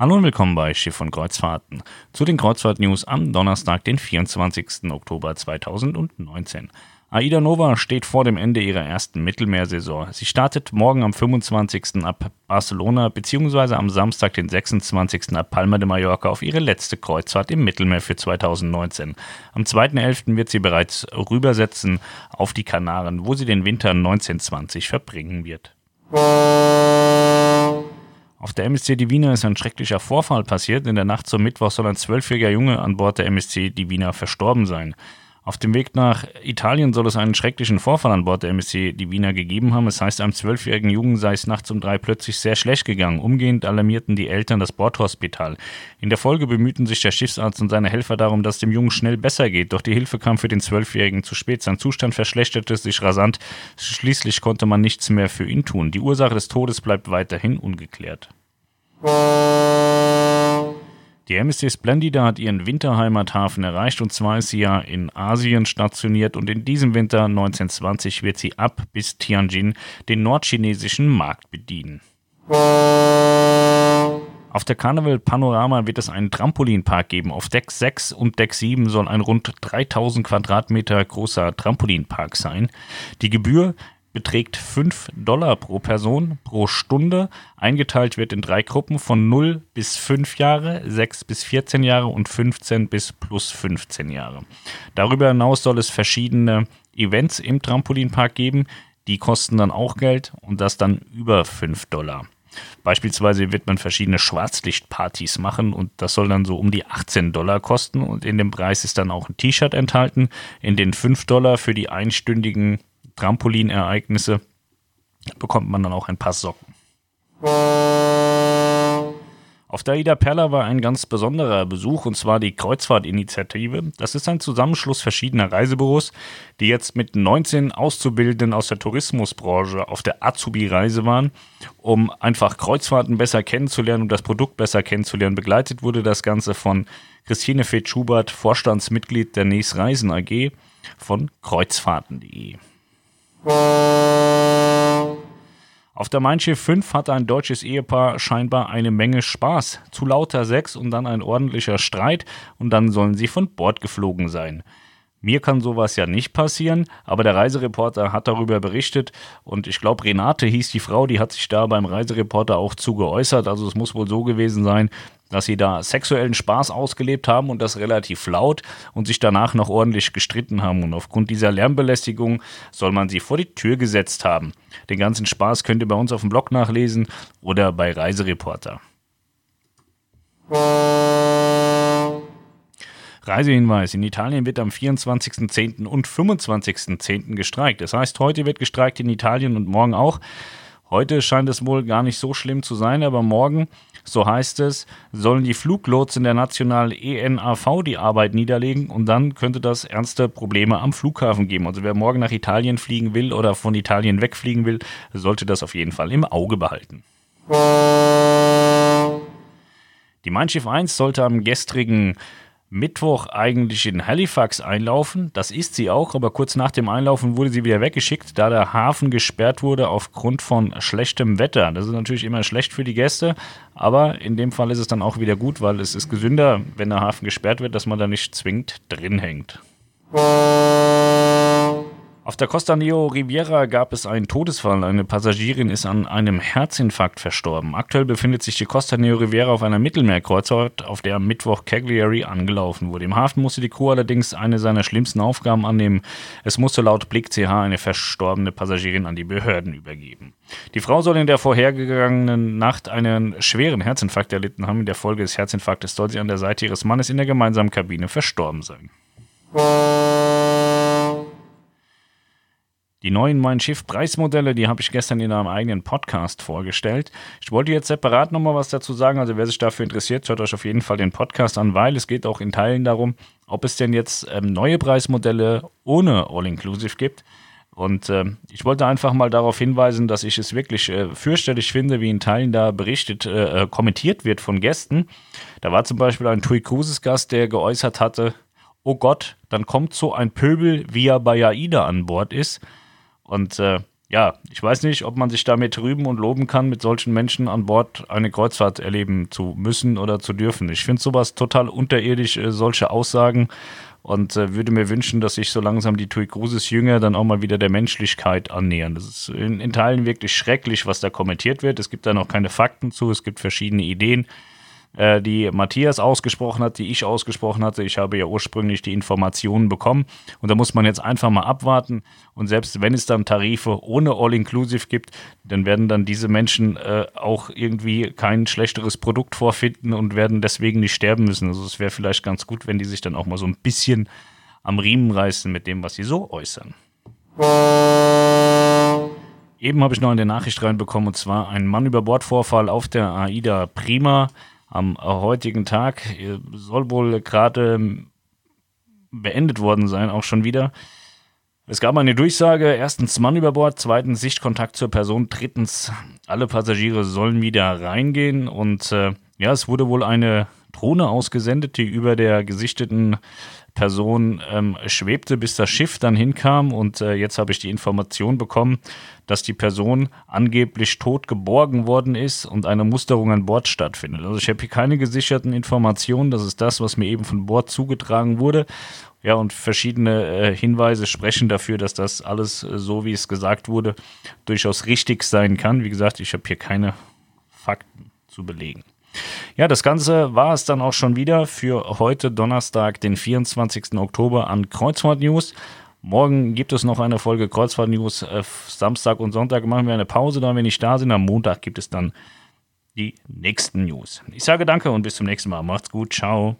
Hallo und willkommen bei Schiff von Kreuzfahrten zu den Kreuzfahrt-News am Donnerstag, den 24. Oktober 2019. Aida Nova steht vor dem Ende ihrer ersten Mittelmeersaison. Sie startet morgen am 25. ab Barcelona bzw. am Samstag, den 26. ab Palma de Mallorca auf ihre letzte Kreuzfahrt im Mittelmeer für 2019. Am 2.11. wird sie bereits rübersetzen auf die Kanaren, wo sie den Winter 1920 verbringen wird. Auf der MSC Divina ist ein schrecklicher Vorfall passiert. In der Nacht zum Mittwoch soll ein zwölfjähriger Junge an Bord der MSC Divina verstorben sein. Auf dem Weg nach Italien soll es einen schrecklichen Vorfall an Bord der MSC Divina gegeben haben. Es heißt, einem zwölfjährigen Jungen sei es nachts um drei plötzlich sehr schlecht gegangen. Umgehend alarmierten die Eltern das Bordhospital. In der Folge bemühten sich der Schiffsarzt und seine Helfer darum, dass es dem Jungen schnell besser geht. Doch die Hilfe kam für den Zwölfjährigen zu spät. Sein Zustand verschlechterte sich rasant. Schließlich konnte man nichts mehr für ihn tun. Die Ursache des Todes bleibt weiterhin ungeklärt. Die MSC Splendida hat ihren Winterheimathafen erreicht und zwar ist sie ja in Asien stationiert und in diesem Winter 1920 wird sie ab bis Tianjin den nordchinesischen Markt bedienen. Auf der Carnival Panorama wird es einen Trampolinpark geben. Auf Deck 6 und Deck 7 soll ein rund 3000 Quadratmeter großer Trampolinpark sein. Die Gebühr beträgt 5 Dollar pro Person pro Stunde. Eingeteilt wird in drei Gruppen von 0 bis 5 Jahre, 6 bis 14 Jahre und 15 bis plus 15 Jahre. Darüber hinaus soll es verschiedene Events im Trampolinpark geben. Die kosten dann auch Geld und das dann über 5 Dollar. Beispielsweise wird man verschiedene Schwarzlichtpartys machen und das soll dann so um die 18 Dollar kosten und in dem Preis ist dann auch ein T-Shirt enthalten. In den 5 Dollar für die einstündigen Trampolinereignisse bekommt man dann auch ein paar Socken. Auf der Ida Perla war ein ganz besonderer Besuch und zwar die Kreuzfahrtinitiative. Das ist ein Zusammenschluss verschiedener Reisebüros, die jetzt mit 19 Auszubildenden aus der Tourismusbranche auf der Azubi-Reise waren, um einfach Kreuzfahrten besser kennenzulernen und das Produkt besser kennenzulernen. Begleitet wurde das Ganze von Christine Feth-Schubert, Vorstandsmitglied der Nes Reisen AG von kreuzfahrten.de. Auf der Mein Schiff 5 hatte ein deutsches Ehepaar scheinbar eine Menge Spaß. Zu lauter Sex und dann ein ordentlicher Streit und dann sollen sie von Bord geflogen sein. Mir kann sowas ja nicht passieren, aber der Reisereporter hat darüber berichtet und ich glaube, Renate hieß die Frau, die hat sich da beim Reisereporter auch zu geäußert. Also es muss wohl so gewesen sein, dass sie da sexuellen Spaß ausgelebt haben und das relativ laut und sich danach noch ordentlich gestritten haben. Und aufgrund dieser Lärmbelästigung soll man sie vor die Tür gesetzt haben. Den ganzen Spaß könnt ihr bei uns auf dem Blog nachlesen oder bei Reisereporter. Reisehinweis. In Italien wird am 24.10. und 25.10. gestreikt. Das heißt, heute wird gestreikt in Italien und morgen auch. Heute scheint es wohl gar nicht so schlimm zu sein, aber morgen, so heißt es, sollen die Fluglotsen der nationalen ENAV die Arbeit niederlegen und dann könnte das ernste Probleme am Flughafen geben. Also wer morgen nach Italien fliegen will oder von Italien wegfliegen will, sollte das auf jeden Fall im Auge behalten. Die Mein Schiff 1 sollte am gestrigen Mittwoch eigentlich in Halifax einlaufen. Das ist sie auch, aber kurz nach dem Einlaufen wurde sie wieder weggeschickt, da der Hafen gesperrt wurde aufgrund von schlechtem Wetter. Das ist natürlich immer schlecht für die Gäste, aber in dem Fall ist es dann auch wieder gut, weil es ist gesünder, wenn der Hafen gesperrt wird, dass man da nicht zwingend drin hängt. Auf der Costa Neo Riviera gab es einen Todesfall. Eine Passagierin ist an einem Herzinfarkt verstorben. Aktuell befindet sich die Costa Neo Riviera auf einer Mittelmeerkreuzfahrt, auf der am Mittwoch Cagliari angelaufen wurde. Im Hafen musste die Crew allerdings eine seiner schlimmsten Aufgaben annehmen. Es musste laut Blick CH eine verstorbene Passagierin an die Behörden übergeben. Die Frau soll in der vorhergegangenen Nacht einen schweren Herzinfarkt erlitten haben. In der Folge des Herzinfarktes soll sie an der Seite ihres Mannes in der gemeinsamen Kabine verstorben sein. Die neuen Mein Schiff Preismodelle, die habe ich gestern in einem eigenen Podcast vorgestellt. Ich wollte jetzt separat nochmal was dazu sagen. Also wer sich dafür interessiert, hört euch auf jeden Fall den Podcast an, weil es geht auch in Teilen darum, ob es denn jetzt ähm, neue Preismodelle ohne All-Inclusive gibt. Und äh, ich wollte einfach mal darauf hinweisen, dass ich es wirklich äh, fürchterlich finde, wie in Teilen da berichtet, äh, äh kommentiert wird von Gästen. Da war zum Beispiel ein Tui Cruises Gast, der geäußert hatte, oh Gott, dann kommt so ein Pöbel, wie er bei AIDA an Bord ist. Und äh, ja, ich weiß nicht, ob man sich damit rühmen und loben kann, mit solchen Menschen an Bord eine Kreuzfahrt erleben zu müssen oder zu dürfen. Ich finde sowas total unterirdisch, äh, solche Aussagen und äh, würde mir wünschen, dass sich so langsam die TUI Cruises Jünger dann auch mal wieder der Menschlichkeit annähern. Das ist in, in Teilen wirklich schrecklich, was da kommentiert wird. Es gibt da noch keine Fakten zu, es gibt verschiedene Ideen äh, die Matthias ausgesprochen hat, die ich ausgesprochen hatte. Ich habe ja ursprünglich die Informationen bekommen und da muss man jetzt einfach mal abwarten. Und selbst wenn es dann Tarife ohne All-Inclusive gibt, dann werden dann diese Menschen äh, auch irgendwie kein schlechteres Produkt vorfinden und werden deswegen nicht sterben müssen. Also es wäre vielleicht ganz gut, wenn die sich dann auch mal so ein bisschen am Riemen reißen mit dem, was sie so äußern. Eben habe ich noch eine Nachricht reinbekommen und zwar ein Mann über Bord-Vorfall auf der AIDA Prima am heutigen Tag. Soll wohl gerade beendet worden sein, auch schon wieder. Es gab eine Durchsage, erstens Mann über Bord, zweitens Sichtkontakt zur Person, drittens alle Passagiere sollen wieder reingehen und äh, ja, es wurde wohl eine Drohne ausgesendet, die über der gesichteten Person ähm, schwebte, bis das Schiff dann hinkam. Und äh, jetzt habe ich die Information bekommen, dass die Person angeblich tot geborgen worden ist und eine Musterung an Bord stattfindet. Also ich habe hier keine gesicherten Informationen. Das ist das, was mir eben von Bord zugetragen wurde. Ja, und verschiedene äh, Hinweise sprechen dafür, dass das alles, äh, so wie es gesagt wurde, durchaus richtig sein kann. Wie gesagt, ich habe hier keine Fakten zu belegen. Ja, das Ganze war es dann auch schon wieder für heute Donnerstag, den 24. Oktober an Kreuzfahrt News. Morgen gibt es noch eine Folge Kreuzfahrt News. Äh, Samstag und Sonntag machen wir eine Pause, da wir nicht da sind. Am Montag gibt es dann die nächsten News. Ich sage danke und bis zum nächsten Mal. Macht's gut. Ciao.